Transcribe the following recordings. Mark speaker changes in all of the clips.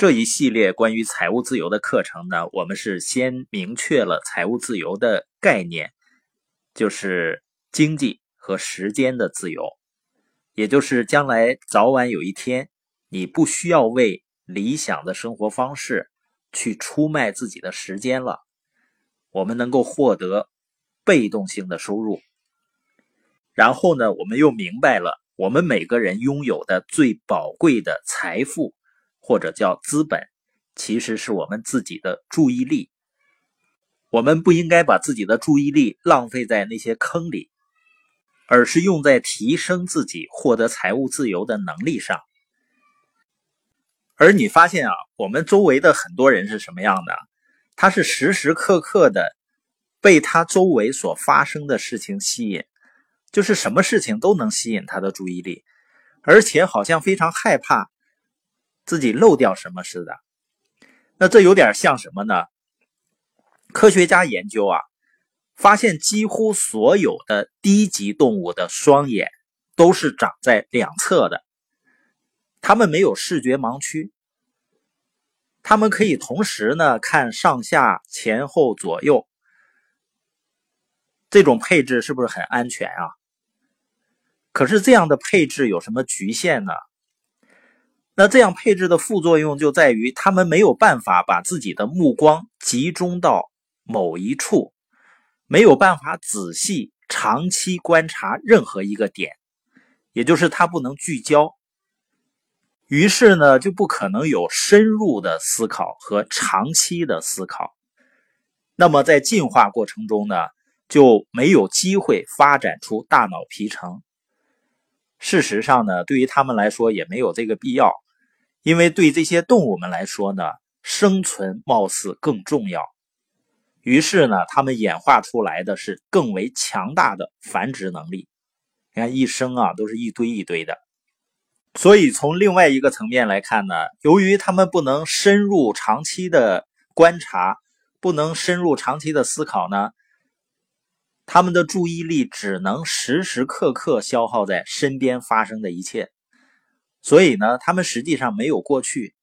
Speaker 1: 这一系列关于财务自由的课程呢，我们是先明确了财务自由的概念，就是经济和时间的自由，也就是将来早晚有一天，你不需要为理想的生活方式去出卖自己的时间了，我们能够获得被动性的收入。然后呢，我们又明白了，我们每个人拥有的最宝贵的财富。或者叫资本，其实是我们自己的注意力。我们不应该把自己的注意力浪费在那些坑里，而是用在提升自己获得财务自由的能力上。而你发现啊，我们周围的很多人是什么样的？他是时时刻刻的被他周围所发生的事情吸引，就是什么事情都能吸引他的注意力，而且好像非常害怕。自己漏掉什么似的，那这有点像什么呢？科学家研究啊，发现几乎所有的低级动物的双眼都是长在两侧的，它们没有视觉盲区，它们可以同时呢看上下前后左右。这种配置是不是很安全啊？可是这样的配置有什么局限呢？那这样配置的副作用就在于，他们没有办法把自己的目光集中到某一处，没有办法仔细长期观察任何一个点，也就是他不能聚焦。于是呢，就不可能有深入的思考和长期的思考。那么在进化过程中呢，就没有机会发展出大脑皮层。事实上呢，对于他们来说也没有这个必要。因为对这些动物们来说呢，生存貌似更重要，于是呢，它们演化出来的是更为强大的繁殖能力。你看，一生啊都是一堆一堆的。所以从另外一个层面来看呢，由于它们不能深入长期的观察，不能深入长期的思考呢，他们的注意力只能时时刻刻消耗在身边发生的一切。所以呢，他们实际上没有过去，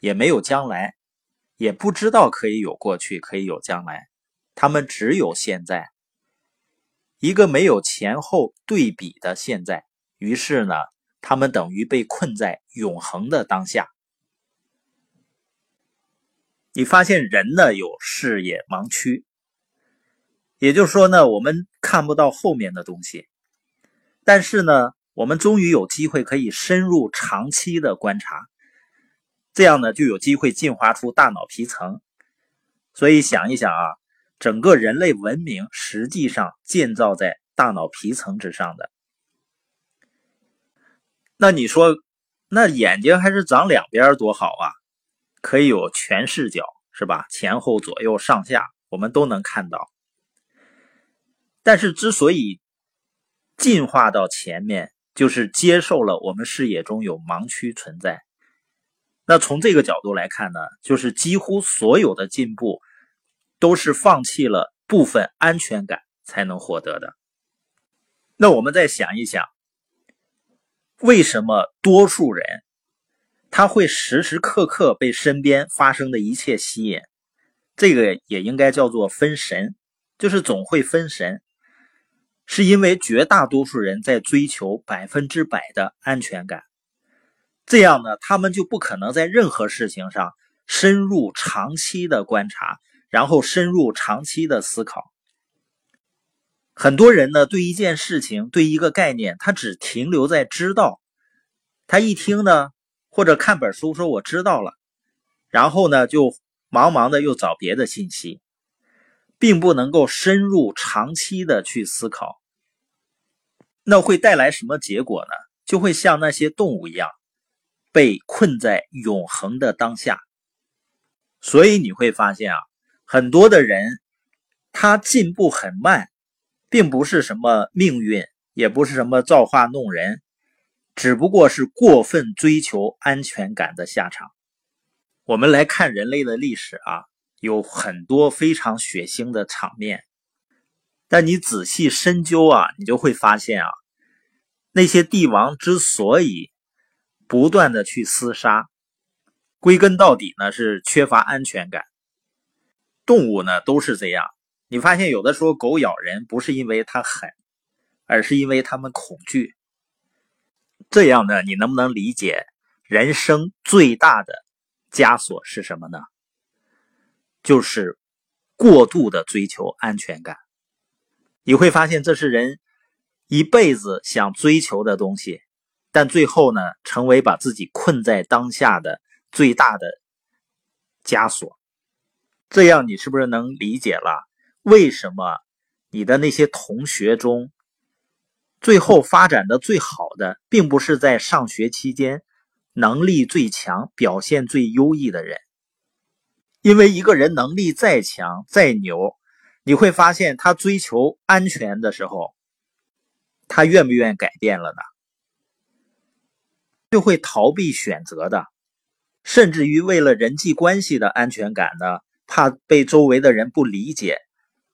Speaker 1: 也没有将来，也不知道可以有过去，可以有将来。他们只有现在，一个没有前后对比的现在。于是呢，他们等于被困在永恒的当下。你发现人呢有视野盲区，也就是说呢，我们看不到后面的东西，但是呢。我们终于有机会可以深入长期的观察，这样呢就有机会进化出大脑皮层。所以想一想啊，整个人类文明实际上建造在大脑皮层之上的。那你说，那眼睛还是长两边多好啊？可以有全视角，是吧？前后左右上下我们都能看到。但是之所以进化到前面，就是接受了我们视野中有盲区存在。那从这个角度来看呢，就是几乎所有的进步都是放弃了部分安全感才能获得的。那我们再想一想，为什么多数人他会时时刻刻被身边发生的一切吸引？这个也应该叫做分神，就是总会分神。是因为绝大多数人在追求百分之百的安全感，这样呢，他们就不可能在任何事情上深入长期的观察，然后深入长期的思考。很多人呢，对一件事情、对一个概念，他只停留在知道，他一听呢，或者看本书说我知道了，然后呢，就忙忙的又找别的信息。并不能够深入长期的去思考，那会带来什么结果呢？就会像那些动物一样，被困在永恒的当下。所以你会发现啊，很多的人他进步很慢，并不是什么命运，也不是什么造化弄人，只不过是过分追求安全感的下场。我们来看人类的历史啊。有很多非常血腥的场面，但你仔细深究啊，你就会发现啊，那些帝王之所以不断的去厮杀，归根到底呢是缺乏安全感。动物呢都是这样，你发现有的时候狗咬人不是因为它狠，而是因为它们恐惧。这样呢，你能不能理解人生最大的枷锁是什么呢？就是过度的追求安全感。你会发现这是人一辈子想追求的东西，但最后呢，成为把自己困在当下的最大的枷锁。这样你是不是能理解了为什么你的那些同学中，最后发展的最好的，并不是在上学期间能力最强、表现最优异的人？因为一个人能力再强、再牛，你会发现他追求安全的时候，他愿不愿意改变了呢？就会逃避选择的，甚至于为了人际关系的安全感呢？怕被周围的人不理解，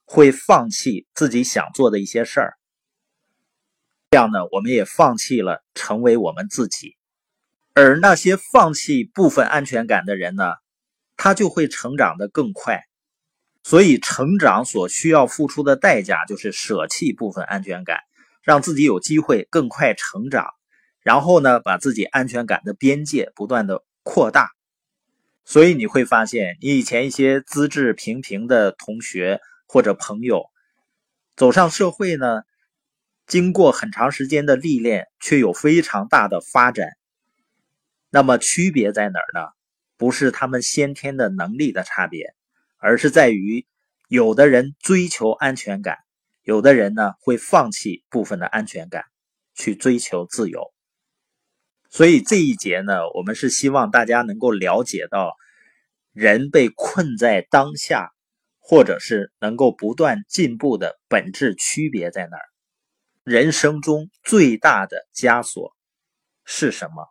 Speaker 1: 会放弃自己想做的一些事儿。这样呢，我们也放弃了成为我们自己。而那些放弃部分安全感的人呢，他就会成长的更快。所以，成长所需要付出的代价就是舍弃部分安全感，让自己有机会更快成长。然后呢，把自己安全感的边界不断的扩大。所以你会发现，你以前一些资质平平的同学或者朋友，走上社会呢，经过很长时间的历练，却有非常大的发展。那么区别在哪儿呢？不是他们先天的能力的差别，而是在于有的人追求安全感，有的人呢会放弃部分的安全感，去追求自由。所以这一节呢，我们是希望大家能够了解到，人被困在当下，或者是能够不断进步的本质区别在哪儿。人生中最大的枷锁是什么？